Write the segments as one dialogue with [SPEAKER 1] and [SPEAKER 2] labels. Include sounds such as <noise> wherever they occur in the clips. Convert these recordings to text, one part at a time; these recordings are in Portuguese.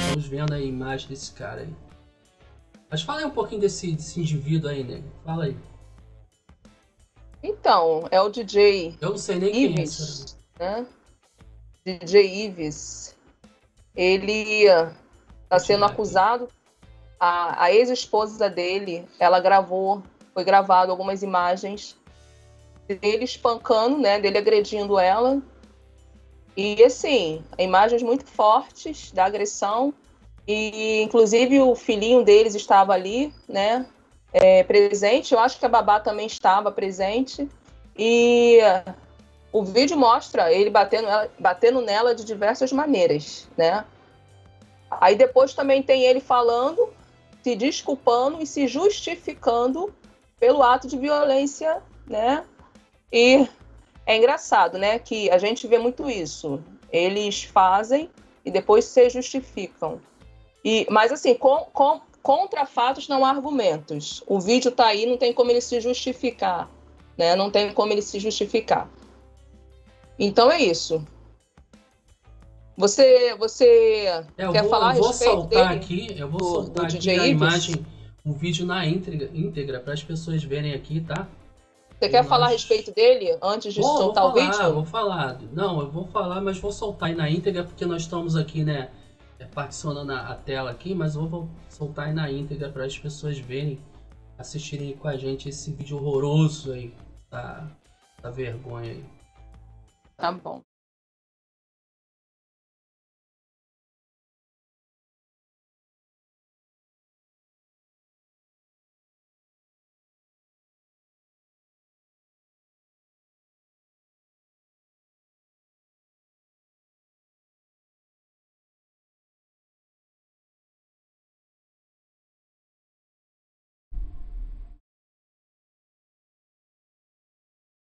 [SPEAKER 1] Estamos vendo a imagem desse cara aí. Mas fala aí um pouquinho desse, desse indivíduo aí, nego. Fala aí.
[SPEAKER 2] Então, é o DJ
[SPEAKER 1] Eu não sei nem quem é.
[SPEAKER 2] Ives, né? DJ Ives. Ele está sendo
[SPEAKER 1] eu ver
[SPEAKER 2] acusado. A, a ex-esposa dele, ela gravou, foi gravado algumas imagens dele espancando, né? Dele agredindo ela. E assim, imagens muito fortes da agressão. E inclusive o filhinho deles estava ali, né? é, presente. Eu acho que a babá também estava presente. E o vídeo mostra ele batendo, ela- batendo nela de diversas maneiras, né? Aí depois também tem ele falando, se desculpando e se justificando pelo ato de violência, né? E é engraçado, né? Que a gente vê muito isso. Eles fazem e depois se justificam. E, mas assim, com, com, contra fatos não há argumentos. O vídeo tá aí, não tem como ele se justificar, né? Não tem como ele se justificar. Então é isso. Você, você
[SPEAKER 1] É, eu
[SPEAKER 2] quer
[SPEAKER 1] vou,
[SPEAKER 2] falar a
[SPEAKER 1] eu vou
[SPEAKER 2] respeito
[SPEAKER 1] soltar
[SPEAKER 2] dele?
[SPEAKER 1] aqui, eu vou
[SPEAKER 2] Do-
[SPEAKER 1] soltar
[SPEAKER 2] do
[SPEAKER 1] aqui a imagem, o vídeo na íntegra, íntegra para as pessoas verem aqui, tá?
[SPEAKER 2] Você quer
[SPEAKER 1] Nós-
[SPEAKER 2] falar a respeito dele antes de
[SPEAKER 1] Vou, vou
[SPEAKER 2] soltar o
[SPEAKER 1] falar,
[SPEAKER 2] vídeo?
[SPEAKER 1] vou falar. Não, eu vou falar, mas vou soltar aí na íntegra porque nós estamos aqui, né, é, particionando a, a tela aqui, mas eu vou soltar aí na íntegra para as pessoas verem, assistirem com a gente esse vídeo horroroso aí, tá? Da vergonha aí.
[SPEAKER 2] Tá bom.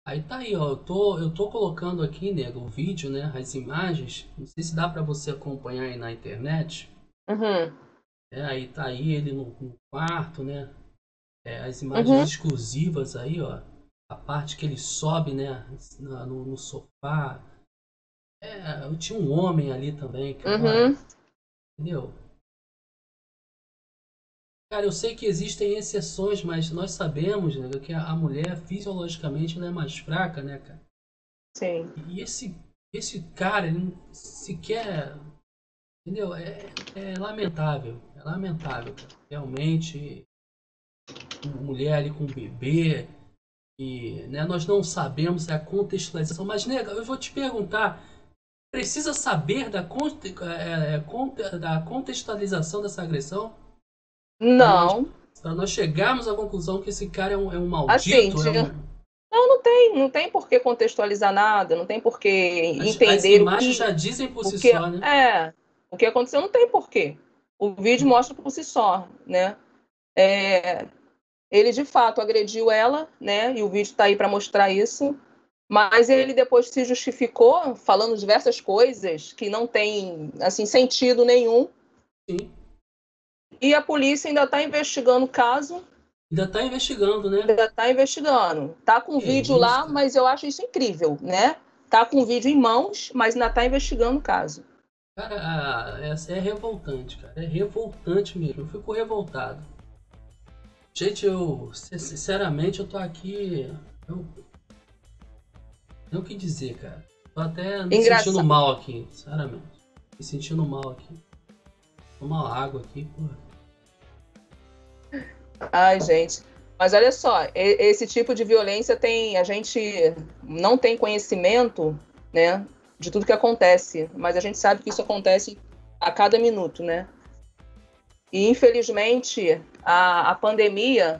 [SPEAKER 1] Aí tá aí, ó. Eu tô, eu tô colocando aqui, nego, o vídeo, né? As imagens. Não sei se dá pra você acompanhar aí na internet.
[SPEAKER 2] Uhum.
[SPEAKER 1] É, aí tá aí ele no, no quarto, né? É, as imagens
[SPEAKER 2] Uhum.
[SPEAKER 1] exclusivas aí, ó. A parte que ele sobe, né? na- no, no sofá. É, eu tinha um homem ali também, cara.
[SPEAKER 2] Uhum.
[SPEAKER 1] Entendeu? Cara, eu sei que existem exceções, mas nós sabemos, né, que a mulher fisiologicamente ela é mais fraca, né, cara?
[SPEAKER 2] Sim.
[SPEAKER 1] E esse, esse cara, ele sequer. Entendeu? É, é lamentável. É lamentável, cara. Realmente. Uma mulher ali com um bebê. E né, nós não sabemos a contextualização. Mas, nega, eu vou te perguntar. Precisa saber da, é, é, da contextualização dessa agressão?
[SPEAKER 2] Não.
[SPEAKER 1] Para nós chegarmos à conclusão que esse cara é um, é um maldito.
[SPEAKER 2] Assim,
[SPEAKER 1] é um-
[SPEAKER 2] Não, não tem, não tem por que contextualizar nada, não tem por que
[SPEAKER 1] as, as
[SPEAKER 2] entender o
[SPEAKER 1] imagens
[SPEAKER 2] que,
[SPEAKER 1] já dizem por si
[SPEAKER 2] que
[SPEAKER 1] só, né?
[SPEAKER 2] é, o que aconteceu não tem porquê. O vídeo mostra por si só, né? É, ele de fato agrediu ela, né? E o vídeo tá aí para mostrar isso. Mas ele depois se justificou falando diversas coisas que não tem assim sentido nenhum.
[SPEAKER 1] Sim.
[SPEAKER 2] E a polícia ainda está investigando o caso,
[SPEAKER 1] Ainda tá investigando, né?
[SPEAKER 2] ainda está investigando. Tá com vídeo
[SPEAKER 1] isso,
[SPEAKER 2] lá, mas eu acho isso incrível, né? Tá com vídeo em mãos, mas ainda está investigando o caso.
[SPEAKER 1] Cara, a- essa é revoltante, cara. É revoltante mesmo. Eu fico revoltado. Gente, eu, sin- sinceramente, eu tô aqui. Eu. Não o que dizer, cara. Tô até me
[SPEAKER 2] Engraçado.
[SPEAKER 1] sentindo mal aqui, sinceramente. Me sentindo mal aqui. Tomar água aqui, porra.
[SPEAKER 2] Ai, gente. Mas olha só, esse tipo de violência tem. A gente não tem conhecimento, né? De tudo que acontece. Mas a gente sabe que isso acontece a cada minuto, né? E infelizmente a, a pandemia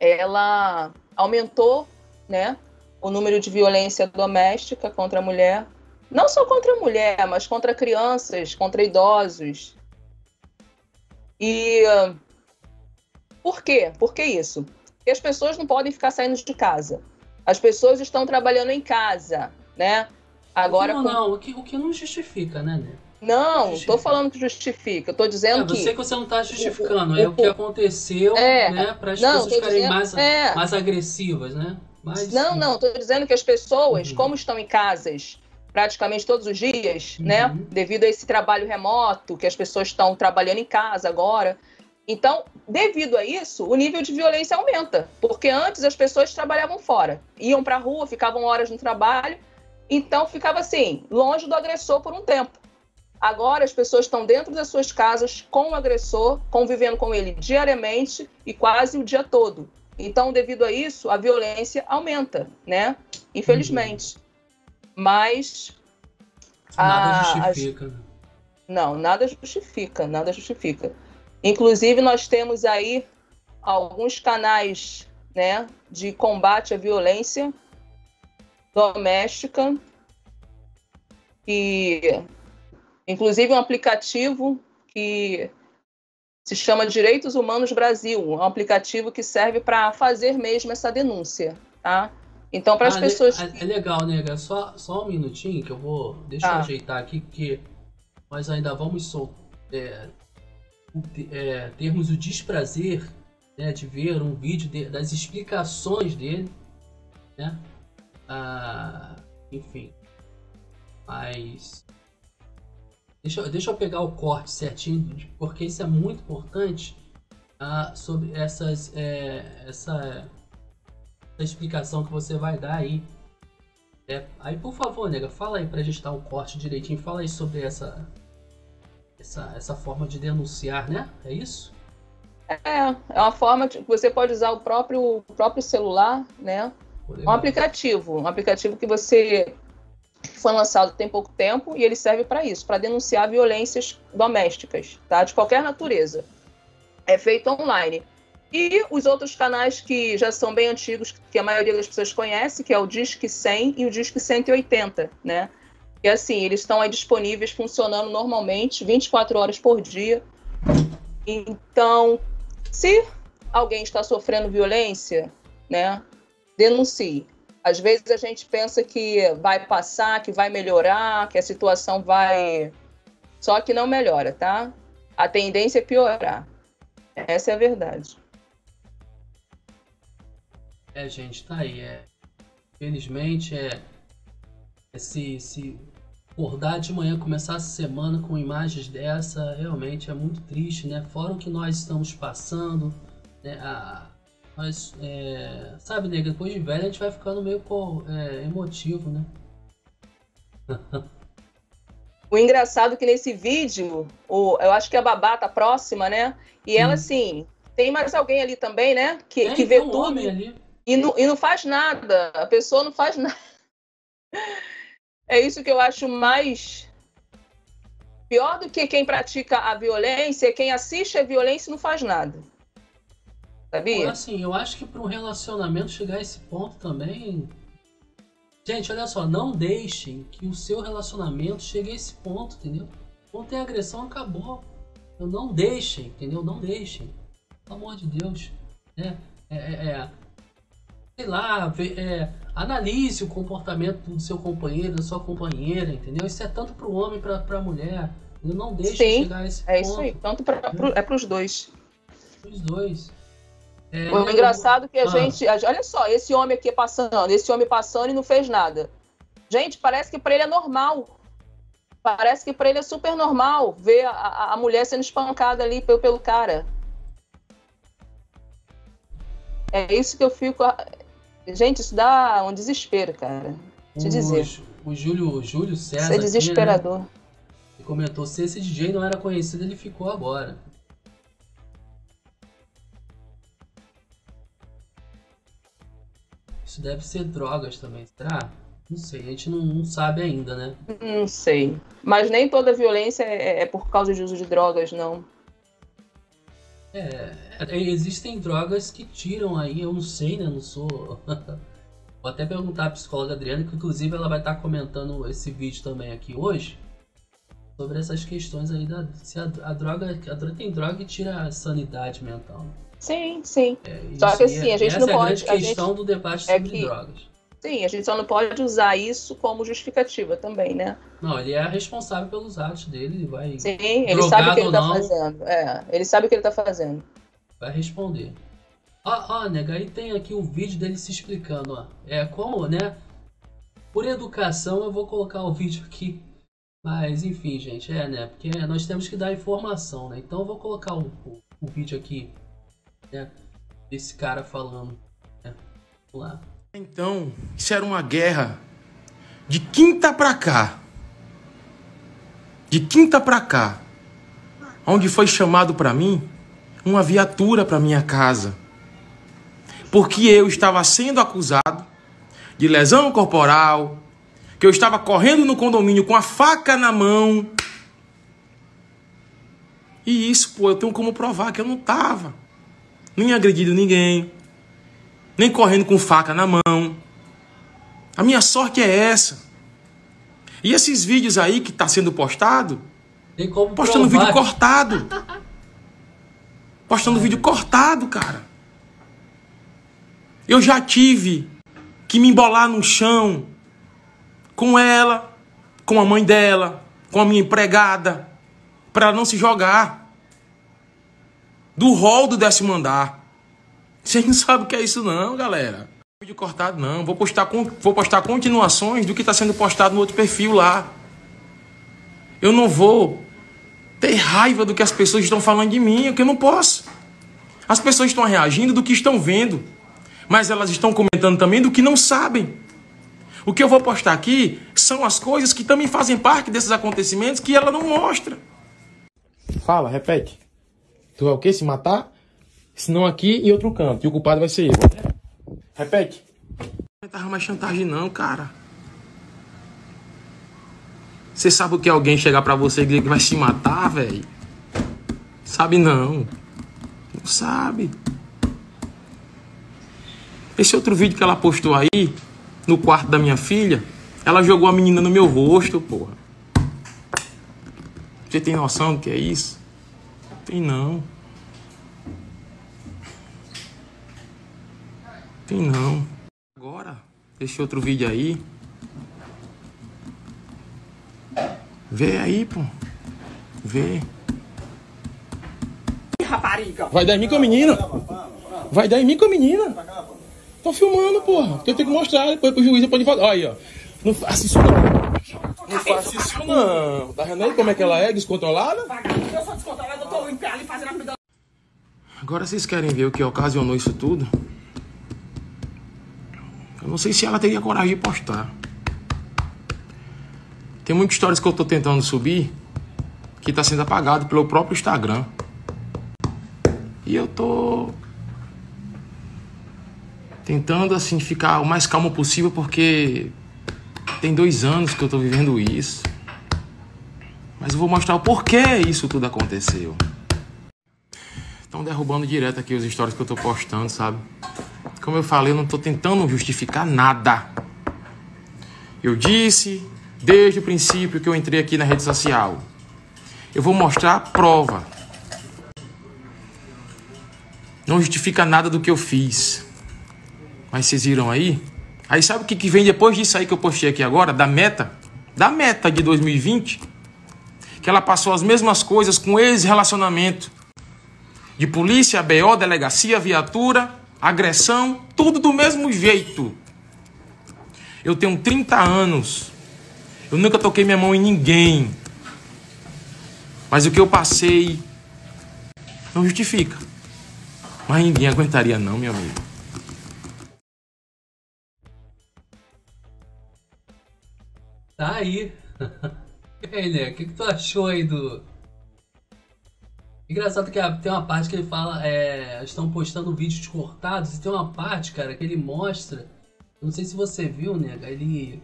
[SPEAKER 2] ela aumentou, né? O número de violência doméstica contra a mulher. Não só contra a mulher, mas contra crianças, contra idosos. E ah, por quê? Por que isso? Porque as pessoas não podem ficar saindo de casa. As pessoas estão trabalhando em casa, né? Agora,
[SPEAKER 1] não,
[SPEAKER 2] com-
[SPEAKER 1] não, o que, o que não justifica, né, né?
[SPEAKER 2] Não, estou falando que justifica. Estou dizendo
[SPEAKER 1] é,
[SPEAKER 2] que.
[SPEAKER 1] Você que você não está justificando, é o que aconteceu, é, né? Para as não, pessoas ficarem dizendo, mais, é, mais agressivas, né?
[SPEAKER 2] Mas, não, não, estou dizendo que as pessoas, uhum. como estão em casas praticamente todos os dias, né? uhum. né? Devido a esse trabalho remoto, que as pessoas estão trabalhando em casa agora. Então, devido a isso, o nível de violência aumenta, porque antes as pessoas trabalhavam fora, iam para a rua, ficavam horas no trabalho, então ficava assim, longe do agressor por um tempo. Agora as pessoas estão dentro das suas casas com o agressor, convivendo com ele diariamente e quase o dia todo. Então, devido a isso, a violência aumenta, né? Infelizmente. Uhum. Mas.
[SPEAKER 1] Nada a, justifica. As...
[SPEAKER 2] Não, nada justifica, nada justifica. Inclusive, nós temos aí alguns canais né, de combate à violência doméstica e inclusive um aplicativo que se chama Direitos Humanos Brasil, um aplicativo que serve para fazer mesmo essa denúncia, tá? Então, para as ah, pessoas.
[SPEAKER 1] É, é legal, nega. Só, só um minutinho que eu vou. Deixa ah. eu ajeitar aqui, porque nós ainda vamos soltar. É, é, termos o desprazer né, de ver um vídeo de, das explicações dele, né? Ah, enfim, mas deixa, deixa eu pegar o corte certinho, porque isso é muito importante ah, sobre essas, é, essa, essa explicação que você vai dar aí. É, aí, por favor, nega, fala aí pra gente dar o corte direitinho. Fala aí sobre essa, essa, essa forma de denunciar, né? É isso?
[SPEAKER 2] É, é uma forma que você pode usar o próprio, o próprio celular, né? Um aplicativo, um aplicativo que você foi lançado tem pouco tempo e ele serve para isso, para denunciar violências domésticas, tá? De qualquer natureza. É feito online. E os outros canais que já são bem antigos, que a maioria das pessoas conhece, que é o Disque 100 e o Disque 180, né? E assim, eles estão aí disponíveis, funcionando normalmente, 24 horas por dia. Então, se alguém está sofrendo violência, né, denuncie. Às vezes a gente pensa que vai passar, que vai melhorar, que a situação vai. Só que não melhora, tá? A tendência é piorar. Essa é a verdade.
[SPEAKER 1] É, gente, tá aí. É... Felizmente, é... esse, esse acordar de manhã, começar a semana com imagens dessa, realmente é muito triste, né? Fora o que nós estamos passando, né? A, nós, é, sabe, nega, depois de velho a gente vai ficando meio é, emotivo, né? <laughs>
[SPEAKER 2] o engraçado é que nesse vídeo, o, eu acho que a babá tá próxima, né? E ela, assim, tem mais alguém ali também, né? Que, é, que vê um tudo. E não, e não faz nada. A pessoa não faz nada. É isso que eu acho mais pior do que quem pratica a violência, é quem assiste a violência e não faz nada. Sabia?
[SPEAKER 1] Assim, eu acho que para um relacionamento chegar a esse ponto também. Gente, olha só, não deixem que o seu relacionamento chegue a esse ponto, entendeu? Quando tem agressão, acabou. Então, não deixem, entendeu? Não deixem. Pelo amor de Deus. É, é, é, é sei lá, é, analise o comportamento do seu companheiro, da sua companheira, entendeu? Isso é tanto para o homem para a mulher. Eu não deixe
[SPEAKER 2] Sim,
[SPEAKER 1] chegar a esse
[SPEAKER 2] é ponto. É isso aí, tanto pra, pro, é para os dois.
[SPEAKER 1] Os dois.
[SPEAKER 2] É, o engraçado é que a ah. gente. Olha só, esse homem aqui passando, esse homem passando e não fez nada. Gente, parece que para ele é normal. Parece que para ele é super normal ver a, a mulher sendo espancada ali pelo, pelo cara. É isso que eu fico. Gente, isso dá um desespero, cara. Te dizer.
[SPEAKER 1] O Júlio, o Júlio César. Isso
[SPEAKER 2] é desesperador. Aqui, né?
[SPEAKER 1] Ele comentou: se esse DJ não era conhecido, ele ficou agora. Isso deve ser drogas também, será? Não sei, a gente não, não sabe ainda, né?
[SPEAKER 2] Não sei. Mas nem toda violência é, é por causa de uso de drogas, não.
[SPEAKER 1] É, é, existem drogas que tiram aí, eu não sei, né? Não sou. <laughs> Vou até perguntar à psicóloga Adriana, que inclusive ela vai estar comentando esse vídeo também aqui hoje. Sobre essas questões aí da. Se a, a droga. A droga tem droga que tira a sanidade mental.
[SPEAKER 2] Sim, sim. É, Só que assim, a gente não
[SPEAKER 1] é
[SPEAKER 2] pode.
[SPEAKER 1] a grande questão
[SPEAKER 2] gente...
[SPEAKER 1] do debate é sobre é que... drogas.
[SPEAKER 2] Sim, a gente só não pode usar isso como justificativa também, né?
[SPEAKER 1] Não, ele é responsável pelos atos dele, ele vai.
[SPEAKER 2] Sim, ele sabe o que ele tá não, fazendo. É, ele sabe o que ele tá fazendo.
[SPEAKER 1] Vai responder. Ó, ó, nega, aí tem aqui um vídeo dele se explicando, ó. É como, né? Por educação eu vou colocar o vídeo aqui. Mas enfim, gente, é, né? Porque nós temos que dar informação, né? Então eu vou colocar o, o, o vídeo aqui, né? Desse cara falando. Né? Vamos lá.
[SPEAKER 3] Então, isso era uma guerra de quinta para cá. De quinta para cá. Onde foi chamado para mim uma viatura para minha casa. Porque eu estava sendo acusado de lesão corporal, que eu estava correndo no condomínio com a faca na mão. E isso, pô, eu tenho como provar que eu não estava. Nem agredido ninguém nem correndo com faca na mão. A minha sorte é essa. E esses vídeos aí que está sendo postado, postando provar. vídeo cortado. Postando vídeo cortado, cara. Eu já tive que me embolar no chão com ela, com a mãe dela, com a minha empregada, para não se jogar do rol do décimo andar. Vocês não sabem o que é isso não, galera. Vídeo cortado não. Vou postar, vou postar continuações do que está sendo postado no outro perfil lá. Eu não vou ter raiva do que as pessoas estão falando de mim, porque eu não posso. As pessoas estão reagindo do que estão vendo, mas elas estão comentando também do que não sabem. O que eu vou postar aqui são as coisas que também fazem parte desses acontecimentos que ela não mostra. Fala, repete. Tu é o que? Se matar? Senão aqui e outro canto. E o culpado vai ser eu. Repete. Não tava mais chantagem não, cara. Você sabe o que é alguém chegar para você e dizer que vai se matar, velho? Sabe não. Não sabe. Esse outro vídeo que ela postou aí, no quarto da minha filha, ela jogou a menina no meu rosto, porra. Você tem noção do que é isso? Tem não. Tem não. Agora, esse outro vídeo aí. Vê aí, pô. Vê. Rapariga. Vai dar em mim com a menina. Vai dar em mim com a menina. Tô filmando, porra. Porque eu tenho que mostrar. Depois pro juiz pode falar. Olha aí, ó. Não faça isso não. Não faça isso não. Tá vendo aí como é que ela é? Descontrolada? Eu sou descontrolada, eu tô em pé ali fazendo a. Agora vocês querem ver o que ocasionou isso tudo? Eu não sei se ela teria coragem de postar. Tem muitas histórias que eu estou tentando subir que está sendo apagado pelo próprio Instagram. E eu tô tentando assim ficar o mais calmo possível porque tem dois anos que eu tô vivendo isso. Mas eu vou mostrar o porquê isso tudo aconteceu. Estão derrubando direto aqui os stories que eu tô postando, sabe? Como eu falei, eu não estou tentando justificar nada. Eu disse desde o princípio que eu entrei aqui na rede social. Eu vou mostrar a prova. Não justifica nada do que eu fiz. Mas vocês viram aí? Aí sabe o que, que vem depois disso aí que eu postei aqui agora? Da meta? Da meta de 2020? Que ela passou as mesmas coisas com ex-relacionamento. De polícia, BO, delegacia, viatura agressão, tudo do mesmo jeito. Eu tenho 30 anos. Eu nunca toquei minha mão em ninguém. Mas o que eu passei não justifica. Mas ninguém aguentaria não, meu amigo.
[SPEAKER 1] Tá aí. <laughs> E aí, né? O que, que tu achou aí do, Engraçado que tem uma parte que ele fala, é, estão postando vídeos cortados, e tem uma parte, cara, que ele mostra. Não sei se você viu, né? Ele.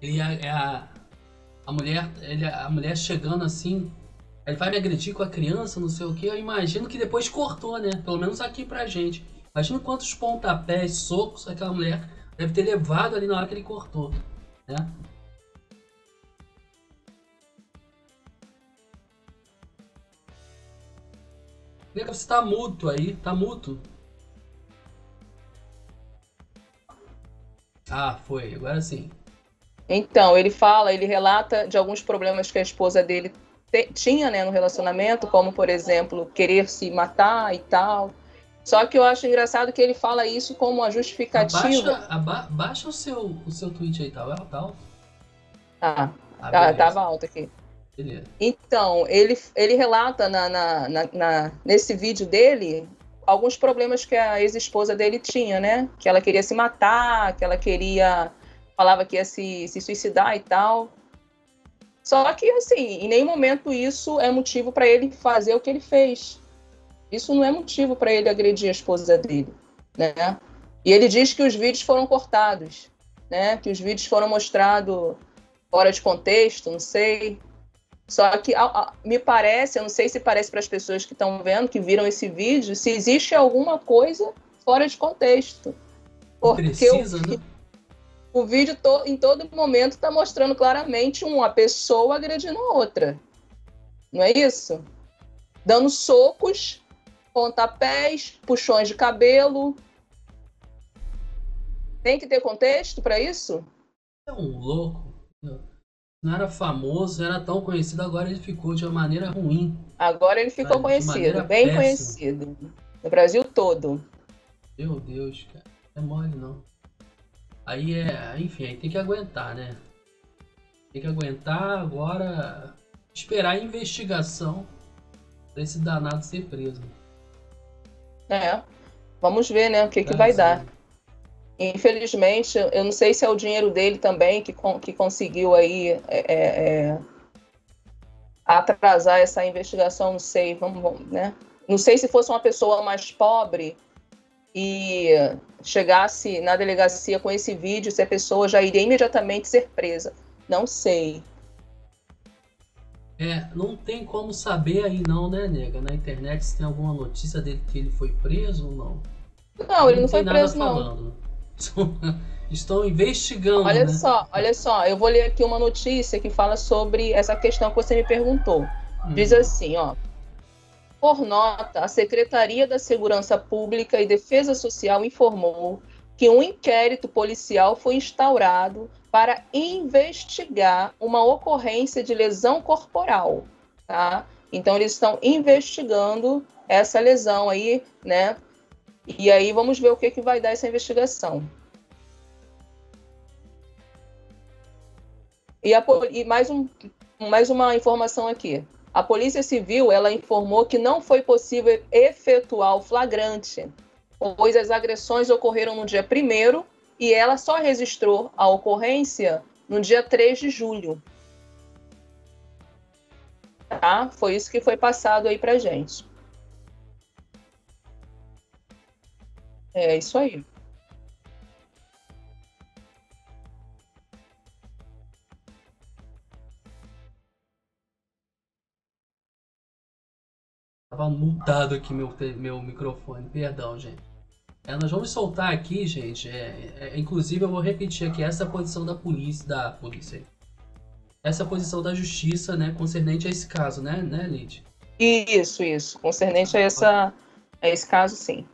[SPEAKER 1] Ele é, é a. A mulher. Ele, a mulher chegando assim. Ele vai me agredir com a criança, não sei o que. Eu imagino que depois cortou, né? Pelo menos aqui pra gente. Imagina quantos pontapés, socos aquela mulher deve ter levado ali na hora que ele cortou, né? Nega, você tá mudo aí, tá mudo. Ah, foi, agora sim.
[SPEAKER 2] Então, ele fala, ele relata de alguns problemas que a esposa dele te, tinha né, no relacionamento, como, por exemplo, querer se matar e tal. Só que eu acho engraçado que ele fala isso como uma justificativa.
[SPEAKER 1] Abaixa, aba, baixa o, seu, o seu tweet aí, tá, tá alto?
[SPEAKER 2] Tá, ah, tá, tava alto aqui. Então, ele, ele relata na, na, na, nesse vídeo dele alguns problemas que a ex-esposa dele tinha, né? Que ela queria se matar, que ela queria. falava que ia se, se suicidar e tal. Só que, assim, em nenhum momento isso é motivo para ele fazer o que ele fez. Isso não é motivo para ele agredir a esposa dele, né? E ele diz que os vídeos foram cortados, né? Que os vídeos foram mostrados fora de contexto, não sei. Só que me parece, eu não sei se parece para as pessoas que estão vendo, que viram esse vídeo, se existe alguma coisa fora de contexto.
[SPEAKER 1] Porque Precisa, o, né?
[SPEAKER 2] o vídeo to, em todo momento está mostrando claramente uma pessoa agredindo a outra. Não é isso? Dando socos, pontapés, puxões de cabelo. Tem que ter contexto para isso?
[SPEAKER 1] É um louco não era famoso, era tão conhecido, agora ele ficou de uma maneira ruim.
[SPEAKER 2] Agora ele ficou conhecido, bem péssima. conhecido. No Brasil todo.
[SPEAKER 1] Meu Deus, cara. Não é mole não. Aí é. Enfim, aí tem que aguentar, né? Tem que aguentar agora. Esperar a investigação pra esse danado ser preso.
[SPEAKER 2] É. Vamos ver, né? O que, que vai dar. Infelizmente, eu não sei se é o dinheiro dele também que, que conseguiu aí é, é, é, atrasar essa investigação, não sei, vamos, né? Não sei se fosse uma pessoa mais pobre e chegasse na delegacia com esse vídeo, se a pessoa já iria imediatamente ser presa. Não sei.
[SPEAKER 1] É, não tem como saber aí não, né, nega? Na internet se tem alguma notícia dele que ele foi preso ou não.
[SPEAKER 2] Não, ele não, não foi preso, não. Falando. <laughs>
[SPEAKER 1] Estão investigando.
[SPEAKER 2] Olha
[SPEAKER 1] né?
[SPEAKER 2] só, olha só, eu vou ler aqui uma notícia que fala sobre essa questão que você me perguntou. Hum. Diz assim, ó. Por nota, a Secretaria da Segurança Pública e Defesa Social informou que um inquérito policial foi instaurado para investigar uma ocorrência de lesão corporal, tá? Então eles estão investigando essa lesão aí, né, e aí vamos ver o que, que vai dar essa investigação. E, a, e mais, um, mais uma informação aqui. A Polícia Civil ela informou que não foi possível efetuar o flagrante, pois as agressões ocorreram no dia 1 e ela só registrou a ocorrência no dia 3 de julho. Tá? Foi isso que foi passado aí pra gente. É isso aí.
[SPEAKER 1] Tava mutado aqui meu, meu microfone, perdão, gente. É, nós vamos soltar aqui, gente. É, é, inclusive, eu vou repetir aqui essa posição da polícia, da polícia. Essa posição da justiça, né, concernente a esse caso, né, né, Lid?
[SPEAKER 2] Isso, isso, concernente a essa, a esse caso, sim.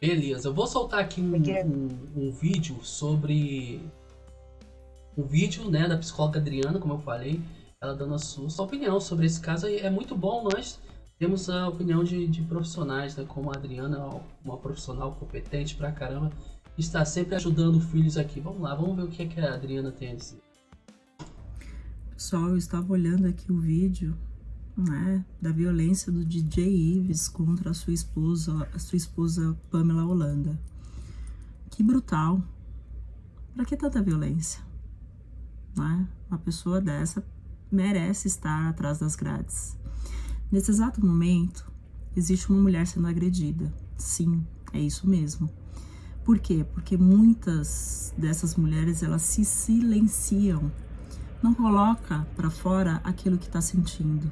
[SPEAKER 1] Beleza, eu vou soltar aqui um, um, um, vídeo sobre. Um vídeo né, da psicóloga Adriana, como eu falei, ela dando a sua, sua opinião sobre esse caso. É muito bom nós temos a opinião de, de profissionais, né, como a Adriana, uma profissional competente pra caramba, está sempre ajudando filhos aqui. Vamos lá, vamos ver o que, é que a Adriana tem a dizer.
[SPEAKER 4] Pessoal, eu estava olhando aqui o vídeo né, da violência do DJ Ives contra a sua esposa, a sua esposa Pamela Holanda. Que brutal. Para que tanta violência? Né? Uma pessoa dessa merece estar atrás das grades. Nesse exato momento, existe uma mulher sendo agredida. Sim, é isso mesmo. Por quê? Porque muitas dessas mulheres elas se silenciam, não coloca para fora aquilo que está sentindo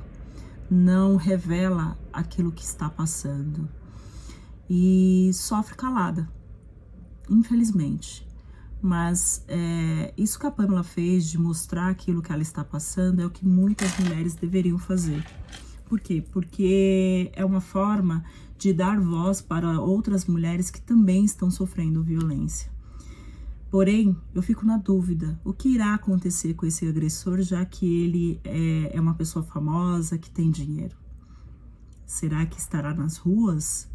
[SPEAKER 4] não revela aquilo que está passando e sofre calada, infelizmente. Mas é, isso que a Pamela fez de mostrar aquilo que ela está passando é o que muitas mulheres deveriam fazer. Por quê? Porque é uma forma de dar voz para outras mulheres que também estão sofrendo violência. Porém, eu fico na dúvida: o que irá acontecer com esse agressor, já que ele é, é uma pessoa famosa, que tem dinheiro? Será que estará nas ruas?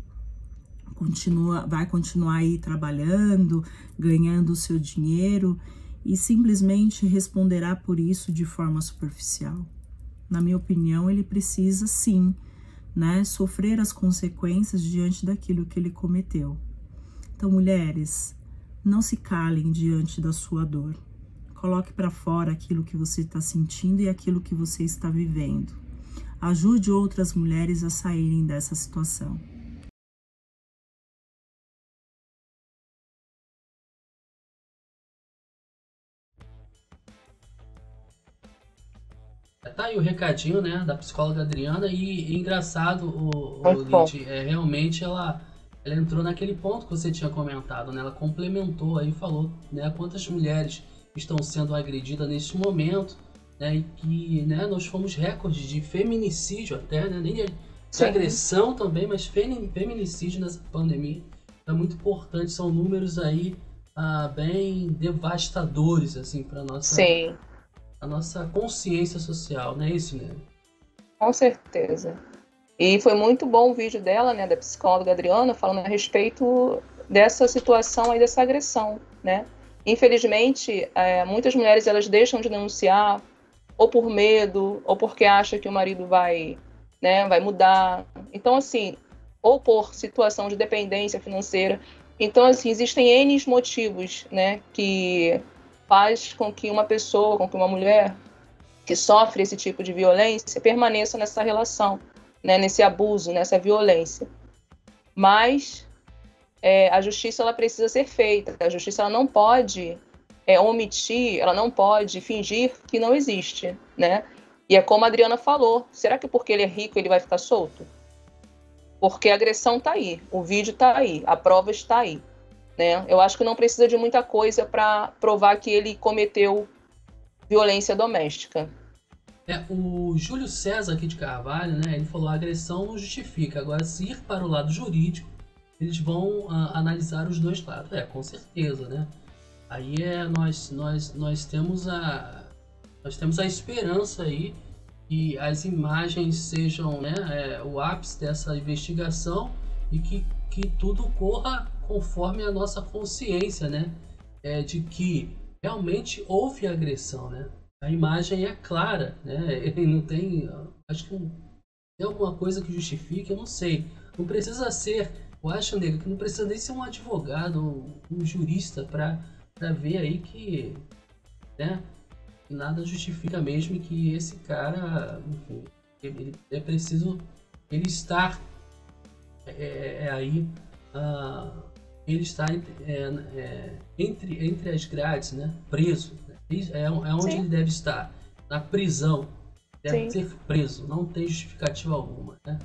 [SPEAKER 4] Continua, vai continuar aí trabalhando, ganhando o seu dinheiro e simplesmente responderá por isso de forma superficial? Na minha opinião, ele precisa sim, né, sofrer as consequências diante daquilo que ele cometeu. Então, mulheres, não se calem diante da sua dor. Coloque para fora aquilo que você está sentindo e aquilo que você está vivendo. Ajude outras mulheres a saírem dessa situação.
[SPEAKER 1] Tá aí o recadinho, né, da psicóloga Adriana e, e engraçado o, o Lid, é realmente ela ela entrou naquele ponto que você tinha comentado, né? Ela complementou aí falou, né, quantas mulheres estão sendo agredidas neste momento, né? E que, né, nós fomos recordes de feminicídio até, né? Nem de, de agressão também, mas feminicídio nessa pandemia. É muito importante, são números aí ah, bem devastadores assim para nossa
[SPEAKER 2] Sim.
[SPEAKER 1] a nossa consciência social, não é isso, né?
[SPEAKER 2] Com certeza. E foi muito bom o vídeo dela, né, da psicóloga Adriana, falando a respeito dessa situação aí, dessa agressão, né? Infelizmente, é, muitas mulheres elas deixam de denunciar ou por medo, ou porque acham que o marido vai, né, vai mudar. Então, assim, ou por situação de dependência financeira. Então, assim, existem N motivos, né, que faz com que uma pessoa, com que uma mulher que sofre esse tipo de violência permaneça nessa relação né, nesse abuso, nessa violência. Mas é, a justiça ela precisa ser feita. A justiça ela não pode é, omitir, ela não pode fingir que não existe, né? E é como a Adriana falou, será que porque ele é rico ele vai ficar solto? Porque a agressão está aí, o vídeo está aí, a prova está aí. Né? Eu acho que não precisa de muita coisa para provar que ele cometeu violência doméstica.
[SPEAKER 1] É, o Júlio César aqui de Carvalho, né, ele falou a agressão não justifica. Agora, se ir para o lado jurídico, eles vão uh, analisar os dois lados. É, com certeza, né? Aí é, nós, nós, nós temos a nós temos a esperança aí que as imagens sejam né, é, o ápice dessa investigação e que, que tudo corra conforme a nossa consciência, né? É, de que realmente houve agressão, né? A imagem é clara, né? Ele não tem, acho que tem alguma coisa que justifique, eu não sei. Não precisa ser, eu acho, nego, que não precisa nem ser um advogado, um, um jurista para ver aí que, né? Nada justifica mesmo que esse cara, enfim, ele, é preciso ele estar é, é, é aí, uh, ele está é, é, entre, entre as grades, né? Preso é, é onde Sim. ele deve estar. Na prisão. Deve Sim. ser preso. Não tem justificativa alguma. Né?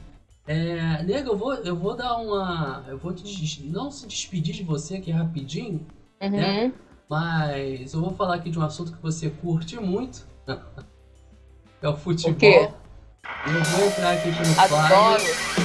[SPEAKER 1] É, nega, eu vou, eu vou dar uma. Eu vou te, não se despedir de você aqui rapidinho. Né? Uhum. Né? Mas eu vou falar aqui de um assunto que você curte muito. <laughs> é o futebol. O quê? Eu vou entrar aqui pelo Adoro.